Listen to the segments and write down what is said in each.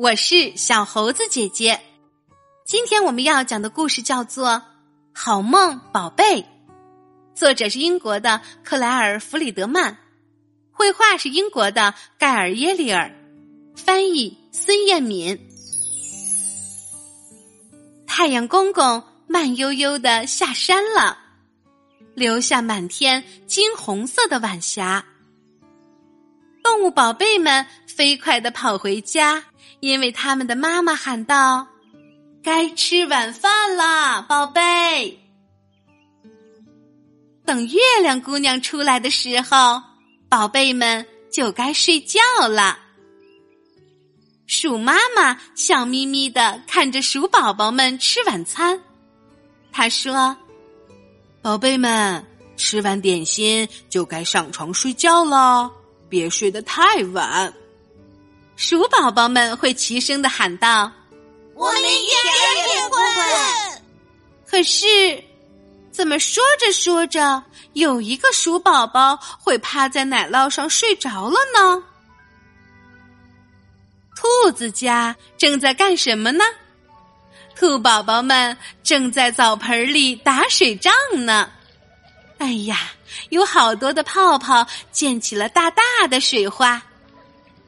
我是小猴子姐姐。今天我们要讲的故事叫做《好梦宝贝》，作者是英国的克莱尔·弗里德曼，绘画是英国的盖尔·耶利尔，翻译孙艳敏。太阳公公慢悠悠的下山了，留下满天金红色的晚霞。动物宝贝们飞快的跑回家，因为他们的妈妈喊道：“该吃晚饭了，宝贝。”等月亮姑娘出来的时候，宝贝们就该睡觉了。鼠妈妈笑眯眯的看着鼠宝宝们吃晚餐，她说：“宝贝们，吃完点心就该上床睡觉了。”别睡得太晚，鼠宝宝们会齐声的喊道：“我们一点也不困。”可是，怎么说着说着，有一个鼠宝宝会趴在奶酪上睡着了呢？兔子家正在干什么呢？兔宝宝们正在澡盆里打水仗呢。哎呀！有好多的泡泡溅起了大大的水花，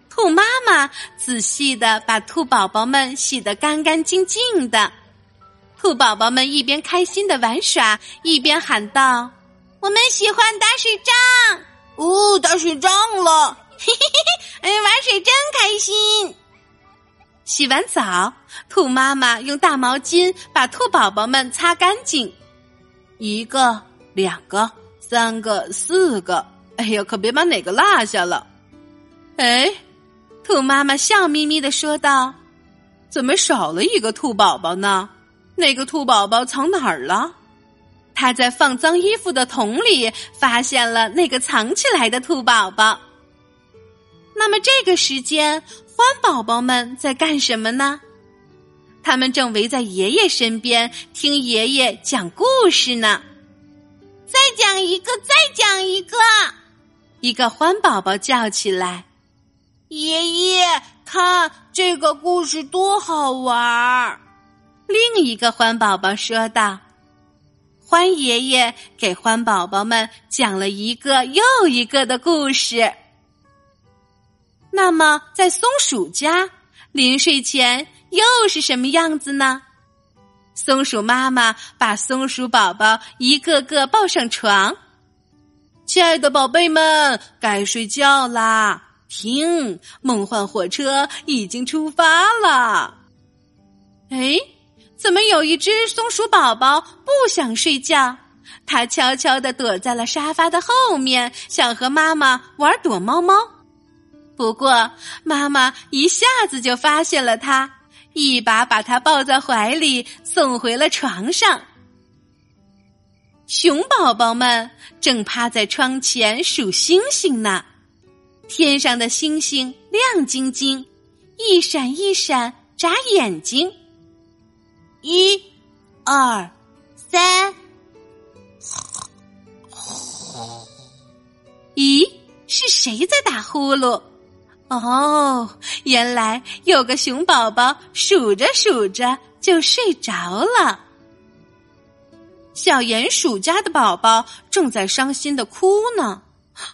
兔妈妈仔细的把兔宝宝们洗得干干净净的。兔宝宝们一边开心的玩耍，一边喊道：“我们喜欢打水仗，哦，打水仗了，嘿嘿嘿嘿，哎，玩水真开心。”洗完澡，兔妈妈用大毛巾把兔宝宝们擦干净，一个，两个。三个，四个，哎呀，可别把哪个落下了。哎，兔妈妈笑眯眯的说道：“怎么少了一个兔宝宝呢？那个兔宝宝藏哪儿了？”他在放脏衣服的桶里发现了那个藏起来的兔宝宝。那么这个时间，欢宝宝们在干什么呢？他们正围在爷爷身边听爷爷讲故事呢。再讲一个，再讲一个！一个欢宝宝叫起来：“爷爷，看这个故事多好玩儿！”另一个欢宝宝说道：“欢爷爷给欢宝宝们讲了一个又一个的故事。”那么，在松鼠家，临睡前又是什么样子呢？松鼠妈妈把松鼠宝宝一个个抱上床，亲爱的宝贝们，该睡觉啦！听，梦幻火车已经出发了。哎，怎么有一只松鼠宝宝不想睡觉？它悄悄的躲在了沙发的后面，想和妈妈玩躲猫猫。不过，妈妈一下子就发现了它。一把把他抱在怀里，送回了床上。熊宝宝们正趴在窗前数星星呢，天上的星星亮晶晶，一闪一闪眨眼睛。一、二、三，咦，是谁在打呼噜？哦，原来有个熊宝宝数着数着就睡着了。小鼹鼠家的宝宝正在伤心的哭呢。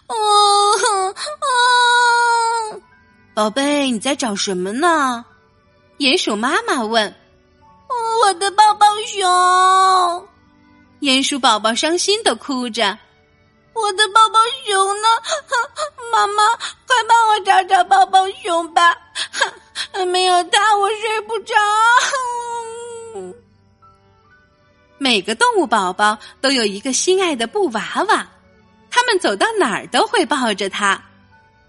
哦，哦，宝贝，你在找什么呢？鼹鼠妈妈问。我的抱抱熊。鼹鼠宝宝伤心的哭着。我的抱抱熊呢？妈妈，快帮我找找抱抱熊吧！没有它，我睡不着。每个动物宝宝都有一个心爱的布娃娃，他们走到哪儿都会抱着它。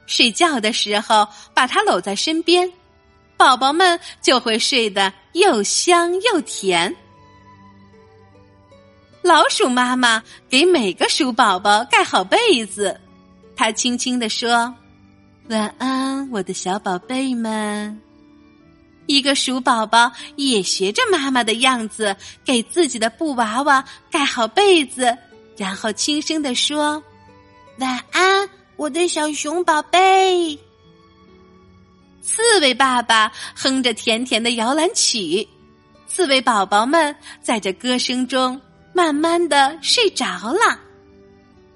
睡觉的时候，把它搂在身边，宝宝们就会睡得又香又甜。老鼠妈妈给每个鼠宝宝盖好被子，她轻轻地说：“晚安，我的小宝贝们。”一个鼠宝宝也学着妈妈的样子，给自己的布娃娃盖好被子，然后轻声地说：“晚安，我的小熊宝贝。”刺猬爸爸哼着甜甜的摇篮曲，刺猬宝宝们在这歌声中慢慢的睡着了。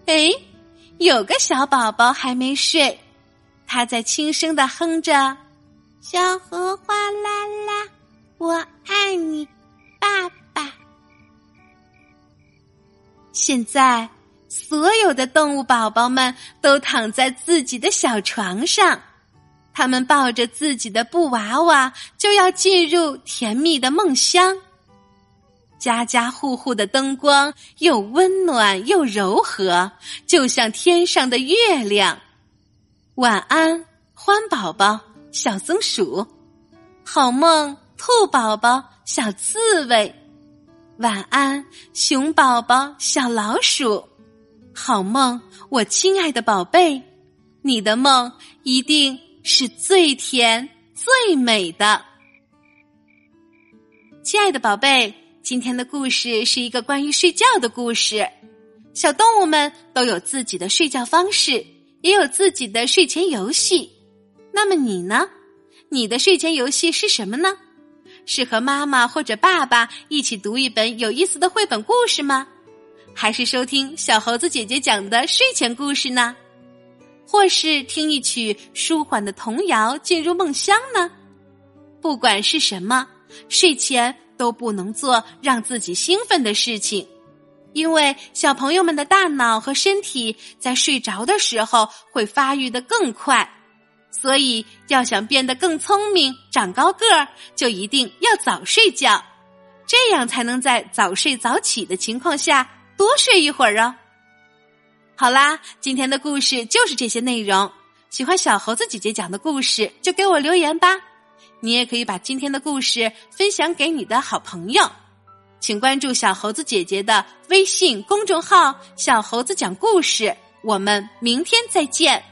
哎，有个小宝宝还没睡，他在轻声的哼着：“小荷哗啦啦，我爱你，爸爸。”现在，所有的动物宝宝们都躺在自己的小床上，他们抱着自己的布娃娃，就要进入甜蜜的梦乡。家家户户的灯光又温暖又柔和，就像天上的月亮。晚安，欢宝宝、小松鼠；好梦，兔宝宝、小刺猬。晚安，熊宝宝、小老鼠，好梦，我亲爱的宝贝，你的梦一定是最甜最美的。亲爱的宝贝，今天的故事是一个关于睡觉的故事。小动物们都有自己的睡觉方式，也有自己的睡前游戏。那么你呢？你的睡前游戏是什么呢？是和妈妈或者爸爸一起读一本有意思的绘本故事吗？还是收听小猴子姐姐讲的睡前故事呢？或是听一曲舒缓的童谣进入梦乡呢？不管是什么，睡前都不能做让自己兴奋的事情，因为小朋友们的大脑和身体在睡着的时候会发育的更快。所以，要想变得更聪明、长高个儿，就一定要早睡觉，这样才能在早睡早起的情况下多睡一会儿哦。好啦，今天的故事就是这些内容。喜欢小猴子姐姐讲的故事，就给我留言吧。你也可以把今天的故事分享给你的好朋友，请关注小猴子姐姐的微信公众号“小猴子讲故事”。我们明天再见。